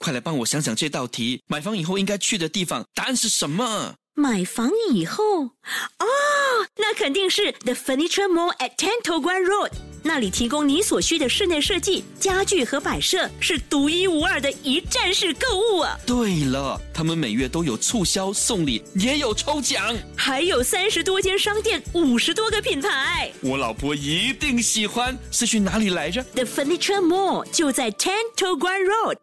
快来帮我想想这道题。买房以后应该去的地方，答案是什么？买房以后，哦，那肯定是 The Furniture Mall at Ten To Guan Road，那里提供你所需的室内设计、家具和摆设，是独一无二的一站式购物啊！对了，他们每月都有促销、送礼，也有抽奖，还有三十多间商店，五十多个品牌。我老婆一定喜欢。是去哪里来着？The Furniture Mall 就在 Ten To Guan Road。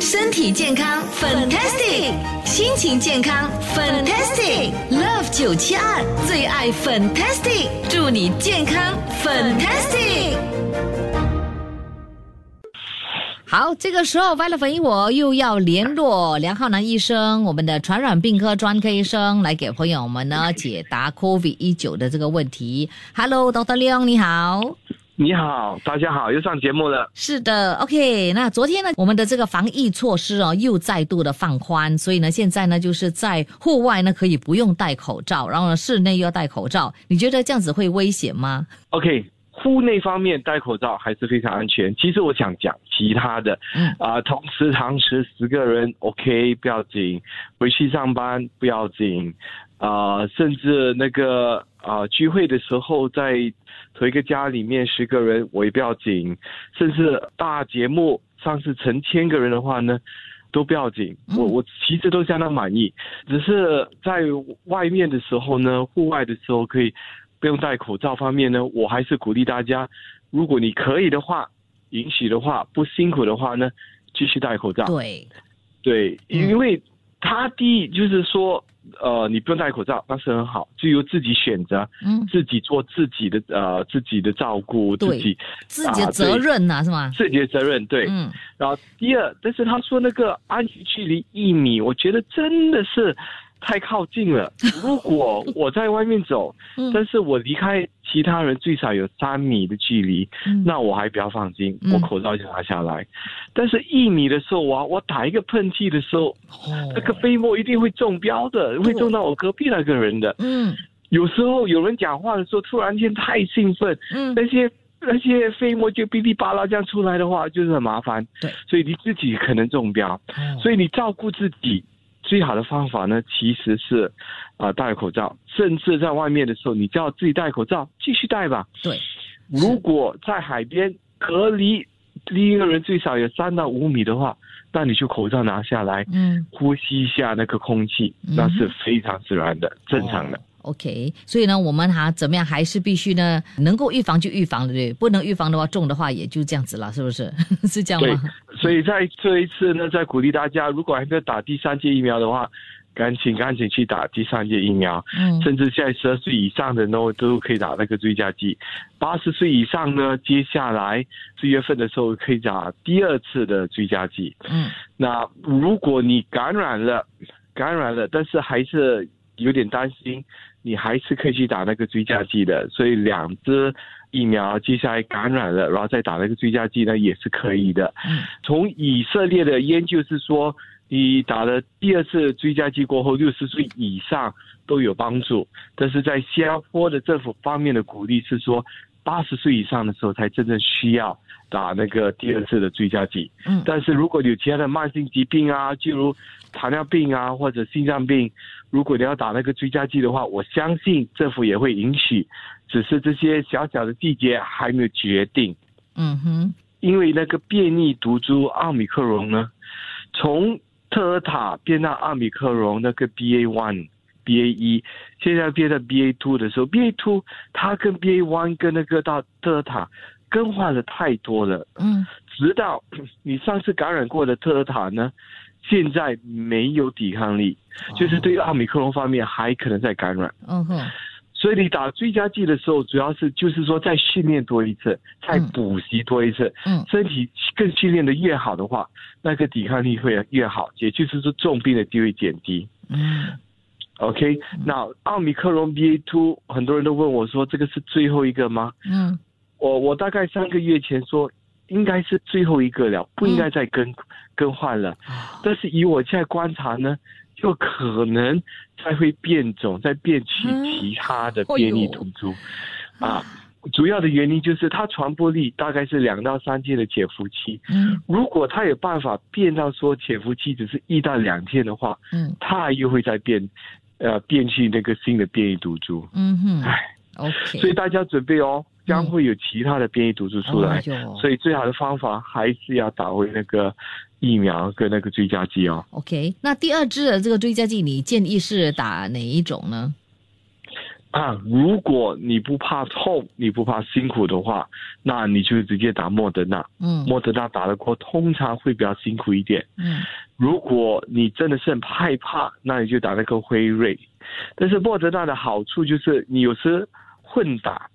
身体健康，fantastic；心情健康，fantastic。Love 九七二最爱 fantastic，祝你健康，fantastic。好，这个时候 v i l e 我又要联络梁浩南医生，我们的传染病科专科医生，来给朋友们呢解答 COVID 一九的这个问题。Hello，Doctor Leong，你好。你好，大家好，又上节目了。是的，OK。那昨天呢，我们的这个防疫措施哦，又再度的放宽，所以呢，现在呢，就是在户外呢可以不用戴口罩，然后呢，室内又要戴口罩。你觉得这样子会危险吗？OK，户内方面戴口罩还是非常安全。其实我想讲其他的，啊，同时堂食十个人 OK 不要紧，回去上班不要紧，啊，甚至那个啊聚会的时候在。同一个家里面十个人我也不要紧，甚至大节目上次成千个人的话呢，都不要紧。我我其实都相当满意，只是在外面的时候呢，户外的时候可以不用戴口罩方面呢，我还是鼓励大家，如果你可以的话，允许的话，不辛苦的话呢，继续戴口罩。对，对，因为他第一就是说。呃，你不用戴口罩，那是很好，就由自己选择，嗯，自己做自己的呃自己的照顾，自己自己的责任呐，是吗？自己的责任，对，嗯。然后第二，但是他说那个安全距离一米，我觉得真的是。太靠近了。如果我在外面走，但是我离开其他人最少有三米的距离，那我还比较放心，我口罩就拿下来。但是一米的时候，我我打一个喷嚏的时候，那个飞沫一定会中标的，会中到我隔壁那个人的。嗯，有时候有人讲话的时候，突然间太兴奋，嗯，那些那些飞沫就噼里啪啦这样出来的话，就是很麻烦。对，所以你自己可能中标，所以你照顾自己。最好的方法呢，其实是，啊，戴口罩。甚至在外面的时候，你叫自己戴口罩，继续戴吧。对。如果在海边隔离另一个人最少有三到五米的话，那你就口罩拿下来，嗯，呼吸一下那个空气，那是非常自然的、正常的。OK，所以呢，我们哈怎么样，还是必须呢，能够预防就预防的，对，不能预防的话，重的话也就这样子了，是不是？是这样吗？对，所以在这一次呢，在鼓励大家，如果还没有打第三剂疫苗的话，赶紧赶紧去打第三剂疫苗。嗯。甚至现在十二岁以上的呢，都可以打那个追加剂。八十岁以上呢，接下来四月份的时候可以打第二次的追加剂。嗯。那如果你感染了，感染了，但是还是有点担心。你还是可以去打那个追加剂的，所以两支疫苗接下来感染了，然后再打那个追加剂呢，也是可以的。从以色列的研究是说，你打了第二次追加剂过后，六十岁以上都有帮助。但是在新加坡的政府方面的鼓励是说，八十岁以上的时候才真正需要打那个第二次的追加剂。嗯，但是如果有其他的慢性疾病啊，就如糖尿病啊或者心脏病。如果你要打那个追加剂的话，我相信政府也会允许，只是这些小小的细节还没有决定。嗯哼，因为那个变异毒株奥密克戎呢，从特尔塔变到奥密克戎那个 BA one、BA 一，现在变到 BA two 的时候，BA two 它跟 BA one 跟那个到特尔塔更换了太多了。嗯，直到你上次感染过的特尔塔呢？现在没有抵抗力，就是对奥米克戎方面还可能在感染。嗯哼，所以你打追加剂的时候，主要是就是说再训练多一次，再补习多一次。嗯，身体更训练的越好的话，那个抵抗力会越好，也就是说重病的机会减低。嗯，OK，那奥密克戎 BA two 很多人都问我说，这个是最后一个吗？嗯，我我大概三个月前说。应该是最后一个了，不应该再更更换了。但是以我现在观察呢，就可能再会变种，再变其其他的变异毒株。啊。主要的原因就是它传播力大概是两到三天的潜伏期。嗯。如果它有办法变到说潜伏期只是一到两天的话，嗯。它又会再变，呃，变去那个新的变异毒株。嗯哼。唉，，OK，所以大家准备哦，将会有其他的变异毒株出来。所以最好的方法还是要打回那个疫苗跟那个追加剂哦。OK，那第二支的这个追加剂，你建议是打哪一种呢？啊，如果你不怕痛，你不怕辛苦的话，那你就直接打莫德纳。嗯莫德纳打得过，通常会比较辛苦一点。嗯如果你真的是很害怕，那你就打那个辉瑞。但是莫德纳的好处就是，你有时混打，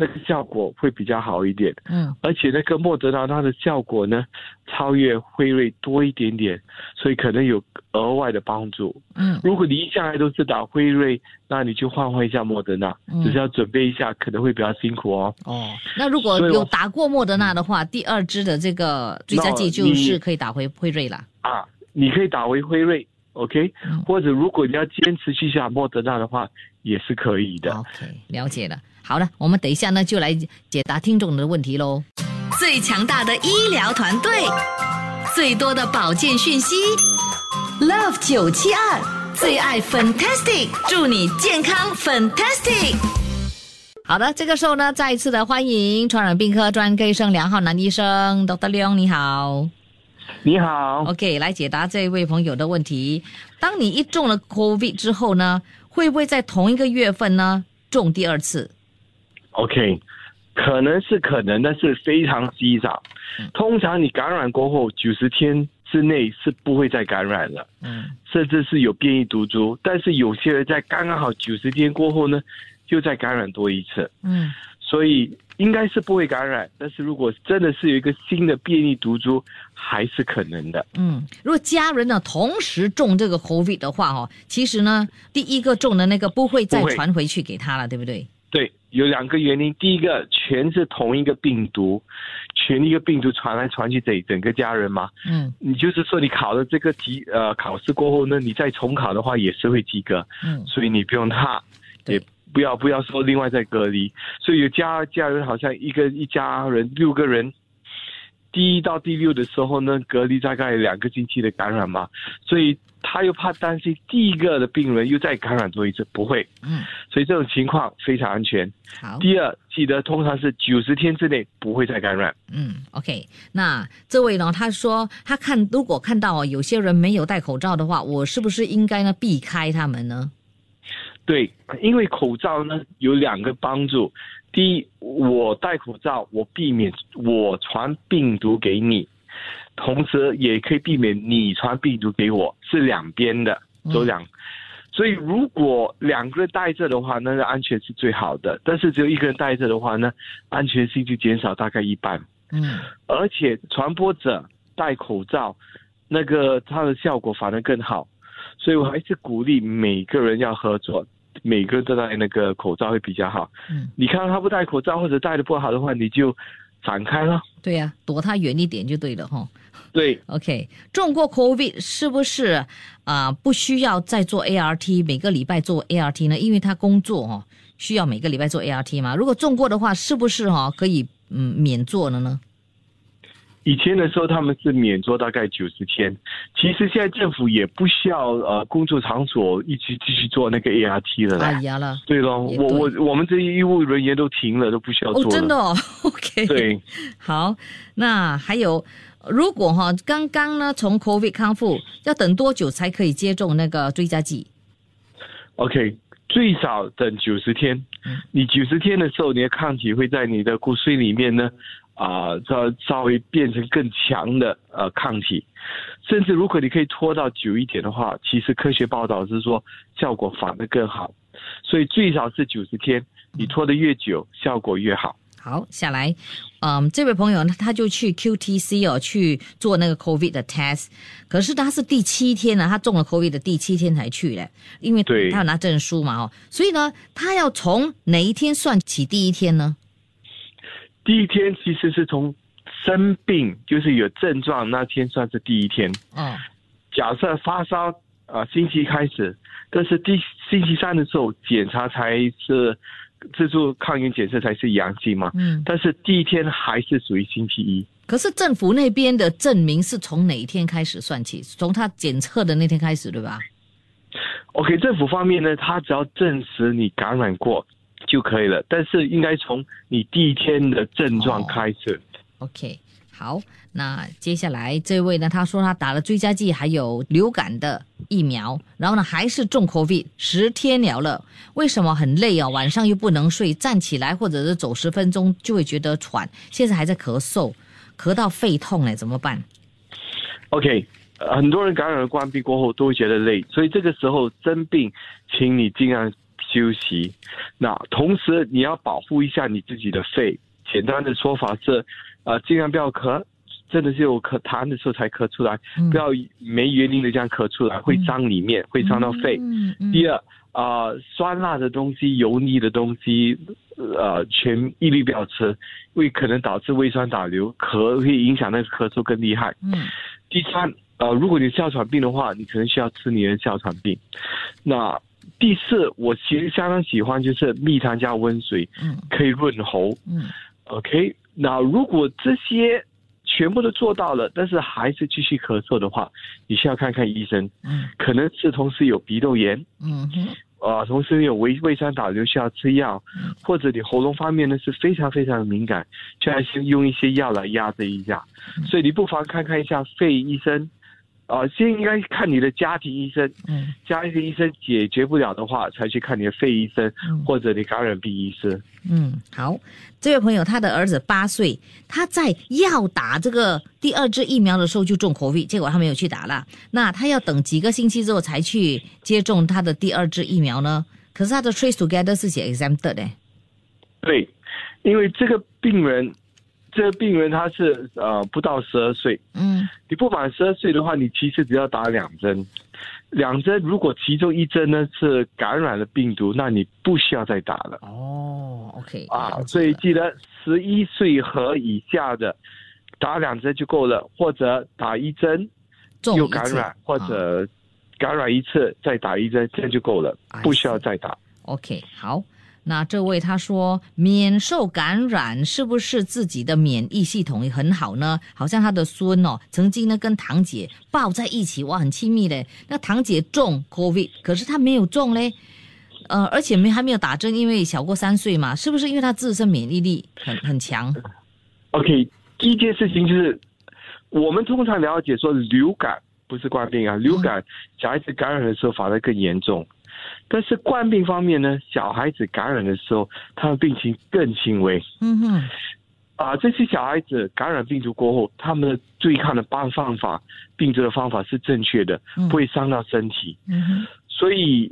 那个效果会比较好一点。嗯而且那个莫德纳它的效果呢，超越辉瑞多一点点，所以可能有额外的帮助。嗯如果你一向来都是打辉瑞，那你就换换一下莫德纳，嗯只是要准备一下，可能会比较辛苦哦。哦，那如果有打过莫德纳的话，第二支的这个追加剂就是可以打回辉瑞了。啊，你可以打回辉瑞，OK，、嗯或者如果你要坚持去下莫德纳的话，也是可以的。OK，了解了。好了，我们等一下呢就来解答听众的问题喽。最强大的医疗团队，最多的保健讯息，Love 九七二最爱 Fantastic，祝你健康 Fantastic。好的，这个时候呢，再一次的欢迎传染病科专科医生梁浩南医生，Dr. 梁，你好。你好，OK，来解答这位朋友的问题。当你一中了 COVID 之后呢，会不会在同一个月份呢中第二次？OK，可能是可能，但是非常稀少。通常你感染过后九十天之内是不会再感染了，嗯甚至是有变异毒株。但是有些人在刚刚好九十天过后呢，又再感染多一次，嗯所以应该是不会感染。但是如果真的是有一个新的变异毒株，还是可能的。嗯，如果家人呢同时中这个 COVID 的话哦，其实呢第一个中的那个不会再传回去给他了，对不对？对，有两个原因。第一个，全是同一个病毒，全一个病毒传来传去整整个家人嘛。嗯你就是说，你考了这个级呃考试过后呢，你再重考的话也是会及格，嗯所以你不用怕，也不要不要说另外再隔离。所以有家家人好像一个一家人六个人，第一到第六的时候呢，隔离大概两个星期的感染嘛，所以他又怕担心第一个的病人又再感染多一次，不会，嗯，所以这种情况非常安全。好。第二，记得通常是九十天之内不会再感染。嗯，OK，那这位呢，他说他看如果看到哦有些人没有戴口罩的话，我是不是应该呢避开他们呢？对，因为口罩呢有两个帮助。第一，我戴口罩，我避免我传病毒给你，同时也可以避免你传病毒给我，是两边的，走两。所以如果两个人戴着的话，那个安全是最好的。但是只有一个人戴着的话呢，安全性就减少大概一半。嗯而且传播者戴口罩，那个它的效果反而更好，所以我还是鼓励每个人要合作，每个人都戴那个口罩会比较好。嗯，你看到他不戴口罩或者戴的不好的话，你就闪开了。对呀、躲他远一点就对了哈、对，OK，中过 COVID 是不是啊、不需要再做 ART，每个礼拜做 ART 呢？因为他工作哦需要每个礼拜做 ART 嘛。如果中过的话，是不是哈、可以嗯免做了呢？以前的时候他们是免做大概九十天，其实现在政府也不需要呃工作场所一直继续做那个 ART 了啦。哎呀了，对咯，也我对我我们这些医务人员都停了，都不需要做哦，了。真的哦，OK，对。好，那还有，如果哈、刚刚呢从 COVID 康复，要等多久才可以接种那个追加剂？OK，最少等九十天。你九十天的时候，你的抗体会在你的骨髓里面呢，啊、稍稍微变成更强的呃抗体。甚至如果你可以拖到久一点的话，其实科学报道是说效果反而更好。所以最少是九十天，你拖得越久，效果越好。好，下来，嗯，这位朋友呢，他就去 QTC 哦去做那个 COVID 的 test，可是他是第七天呢，他中了 COVID 的第七天才去嘞，因为对他要拿证书嘛哦，所以呢，他要从哪一天算起第一天呢？第一天其实是从生病，就是有症状那天算是第一天。嗯，假设发烧啊、呃星期开始，但是第星期三的时候检查才是自助抗原检测才是阳性嘛，嗯，但是第一天还是属于星期一。可是政府那边的证明是从哪一天开始算起？从他检测的那天开始，对吧？OK，政府方面呢，他只要证实你感染过就可以了，但是应该从你第一天的症状开始。OK，好，那接下来这位呢，他说他打了追加剂还有流感的疫苗，然后呢还是中 COVID 十天了了，为什么很累啊？晚上又不能睡，站起来或者是走十分钟就会觉得喘，现在还在咳嗽，咳到肺痛哎，怎么办？OK，、很多人感染了冠病过后都会觉得累，所以这个时候生病，请你尽量休息。那同时你要保护一下你自己的肺。简单的说法是，呃，尽量不要咳，真的是有咳痰的时候才咳出来，嗯不要没原因的这样咳出来，会伤里面，会伤到肺。第二，啊，酸辣的东西、油腻的东西，呃，全一律不要吃，会可能导致胃酸倒流，咳会影响那个咳嗽更厉害。嗯第三，呃，如果你哮喘病的话，你可能需要吃你的哮喘病。那第四，我其实相当喜欢就是蜜糖加温水，嗯可以润喉。嗯 OK，那如果这些全部都做到了，但是还是继续咳嗽的话，你需要看看医生，嗯。可能是同时有鼻窦炎。嗯哼。呃，同时有胃胃酸倒流需要吃药，或者你喉咙方面呢是非常非常的敏感，就要先用一些药来压制一下。所以你不妨看看一下肺医生，呃，先应该看你的家庭医生，嗯家庭医生解决不了的话，才去看你的肺医生嗯或者你感染病医生。嗯，好，这位朋友他的儿子八岁，他在要打这个第二支疫苗的时候就中 COVID，结果他没有去打了。那他要等几个星期之后才去接种他的第二支疫苗呢？可是他的 Trace Together 是写 exempted 的，对，因为这个病人，这个病人他是呃不到十二岁，嗯。你不满十二岁的话，你其实只要打两针，两针如果其中一针呢是感染了病毒，那你不需要再打了。哦，OK 啊所以记得十一岁和以下的打两针就够了，或者打一针又感染，或啊者感染一次再打一针，这样就够了不需要再打。OK 好。那这位他说，免受感染是不是自己的免疫系统也很好呢？好像他的孙哦，曾经呢跟堂姐抱在一起，哇，很亲密嘞。那堂姐中 COVID，可是他没有中嘞，呃，而且没还没有打针，因为小过三岁嘛，是不是因为他自身免疫力很很强？OK，第一件事情就是，我们通常了解说流感不是冠病啊，流感小孩子感染的时候反而更严重，但是冠病方面呢，小孩子感染的时候，他们病情更轻微。嗯哼，啊。这些小孩子感染病毒过后，他们的对抗的办方法、病毒的方法是正确的，嗯。不会伤到身体，嗯哼，所以。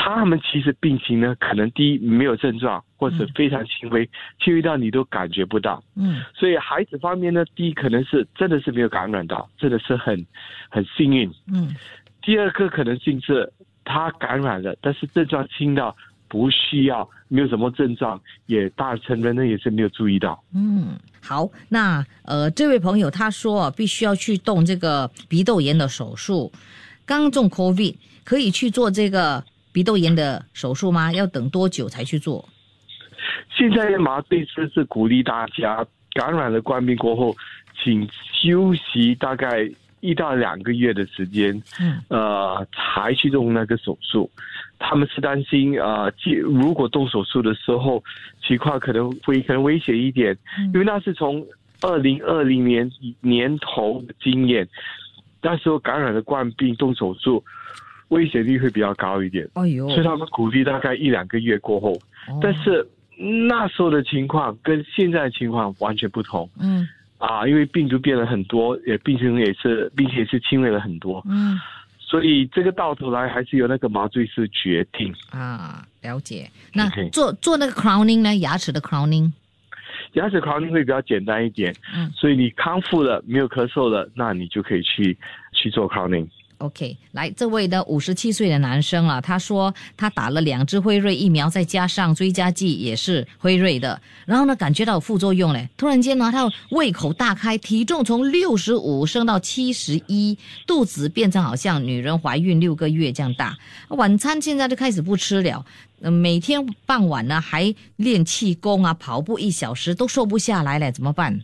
他们其实病情呢，可能第一没有症状，或者嗯非常轻微，轻微到你都感觉不到。嗯所以孩子方面呢，第一可能是真的是没有感染到，真的是很很幸运。嗯第二个可能性是他感染了，但是症状轻到不需要，没有什么症状，也大成人呢也是没有注意到。嗯，好，那呃，这位朋友他说必须要去动这个鼻窦炎的手术，刚中 COVID 可以去做这个鼻窦炎的手术吗？要等多久才去做？现在的麻醉师是鼓励大家感染了冠病过后，请休息大概一到两个月的时间，嗯呃，才去动那个手术。他们是担心，呃，既如果动手术的时候情况可能会可能危险一点，嗯因为那是从二零二零年年头的经验，那时候感染了冠病动手术，危险率会比较高一点，哎呦，所以他们鼓励大概一两个月过后。哦但是那时候的情况跟现在的情况完全不同嗯啊，因为病毒变了很多，也病情也是，并且是轻微了很多，嗯所以这个到头来还是由那个麻醉师决定。啊，了解。那做做那个 crowning 呢？牙齿的 crowning，牙齿 crowning 会比较简单一点，嗯所以你康复了，没有咳嗽了，那你就可以去去做 crowning。OK，来，这位的五十七岁的男生啊，他说他打了两支辉瑞疫苗，再加上追加剂也是辉瑞的，然后呢感觉到副作用嘞，突然间呢他胃口大开，体重从六十五升到七十一，肚子变成好像女人怀孕六个月这样大，晚餐现在就开始不吃了，每天傍晚呢还练气功啊，跑步一小时都瘦不下来了，怎么办？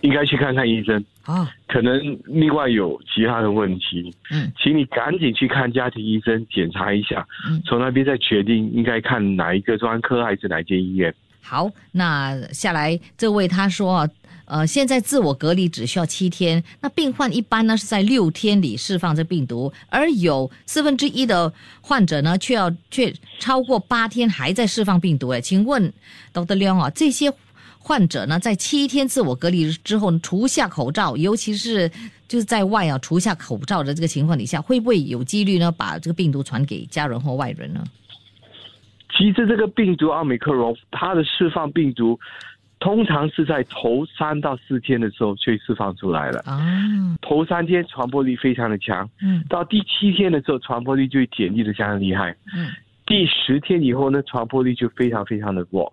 应该去看看医生，啊，可能另外有其他的问题，嗯请你赶紧去看家庭医生检查一下，嗯从那边再决定应该看哪一个专科还是哪间医院。好，那下来这位他说，呃，现在自我隔离只需要七天，那病患一般呢是在六天里释放这病毒，而有四分之一的患者呢却要却超过八天还在释放病毒。哎，请问 Dr. Leong 啊，这些患者呢在七天自我隔离之后除下口罩，尤其是就是在外啊除下口罩的这个情况底下，会不会有几率呢把这个病毒传给家人或外人呢？其实这个病毒奥密克戎，它的释放病毒通常是在头三到四天的时候就释放出来了。啊，头三天传播力非常的强，嗯到第七天的时候传播力就会减低的相当厉害。嗯第十天以后呢，传播力就非常非常的弱，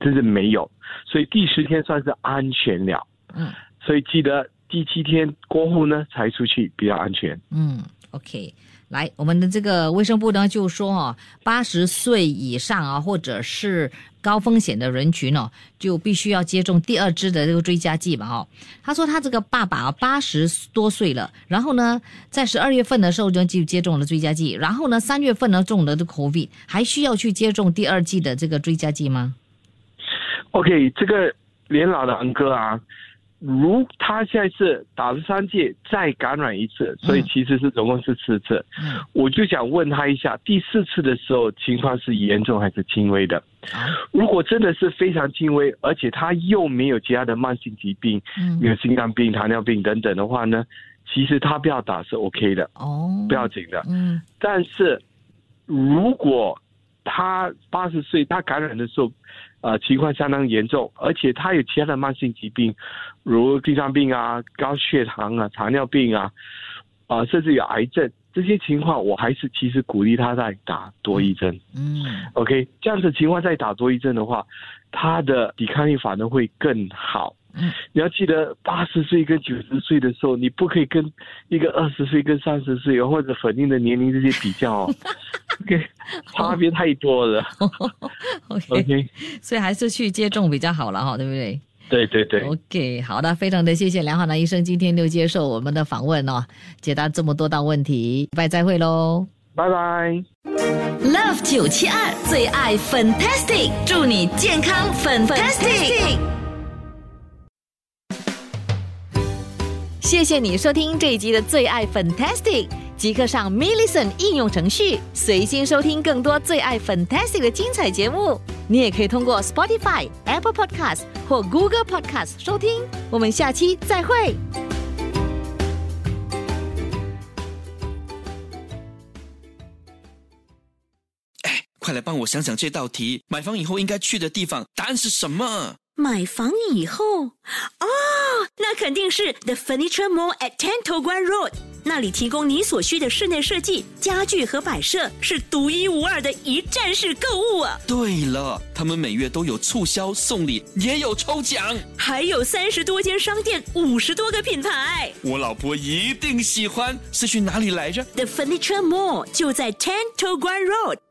甚至没有。所以第十天算是安全了。嗯。所以记得第七天过后呢，才出去比较安全。嗯，OK，来，我们的这个卫生部呢就说哦，八十岁以上啊，或者是高风险的人群哦，就必须要接种第二支的这个追加剂嘛哦。他说他这个爸爸啊八十多岁了，然后呢，在十二月份的时候呢就接种了追加剂，然后呢三月份呢中了的 COVID，还需要去接种第二剂的这个追加剂吗？OK，这个年老的恩哥啊，如他现在是打了三剂，再感染一次，所以其实是总共是四次。嗯我就想问他一下，第四次的时候情况是严重还是轻微的？如果真的是非常轻微，而且他又没有其他的慢性疾病，嗯没有心脏病、糖尿病等等的话呢，其实他不要打是 OK 的，哦，不要紧的。嗯但是如果他八十岁，他感染的时候，呃，情况相当严重，而且他有其他的慢性疾病，如心脏病啊、高血糖啊、糖尿病啊，啊、甚至有癌症这些情况，我还是其实鼓励他在打多一针。嗯 OK，这样子情况再打多一针的话，他的抵抗力反而会更好。嗯，你要记得，八十岁跟九十岁的时候，你不可以跟一个二十岁跟三十岁或者反映的年龄这些比较哦。OK，差别太多了。OK，OK，所以还是去接种比较好了哈，对不对？对对对，OK，好的，非常的谢谢梁浩南医生今天就接受我们的访问哦，解答这么多道问题，拜再会喽。拜拜。Love 九七二最爱 Fantastic，祝你健康 Fantastic。谢谢你收听这一集的最爱 Fantastic，即刻上 m i l l i c e n t 应用程序，随心收听更多最爱 Fantastic 的精彩节目。你也可以通过 Spotify、Apple Podcast 或 Google Podcast 收听。我们下期再会。哎快来帮我想想这道题，买房以后应该去的地方，答案是什么？买房以后，哦，那肯定是 The Furniture Mall at Ten To Guan Road，那里提供你所需的室内设计、家具和摆设，是独一无二的一站式购物啊！对了，他们每月都有促销、送礼，也有抽奖。还有三十多间商店，五十多个品牌。我老婆一定喜欢，是去哪里来着？The Furniture Mall 就在 Ten To Guan Road。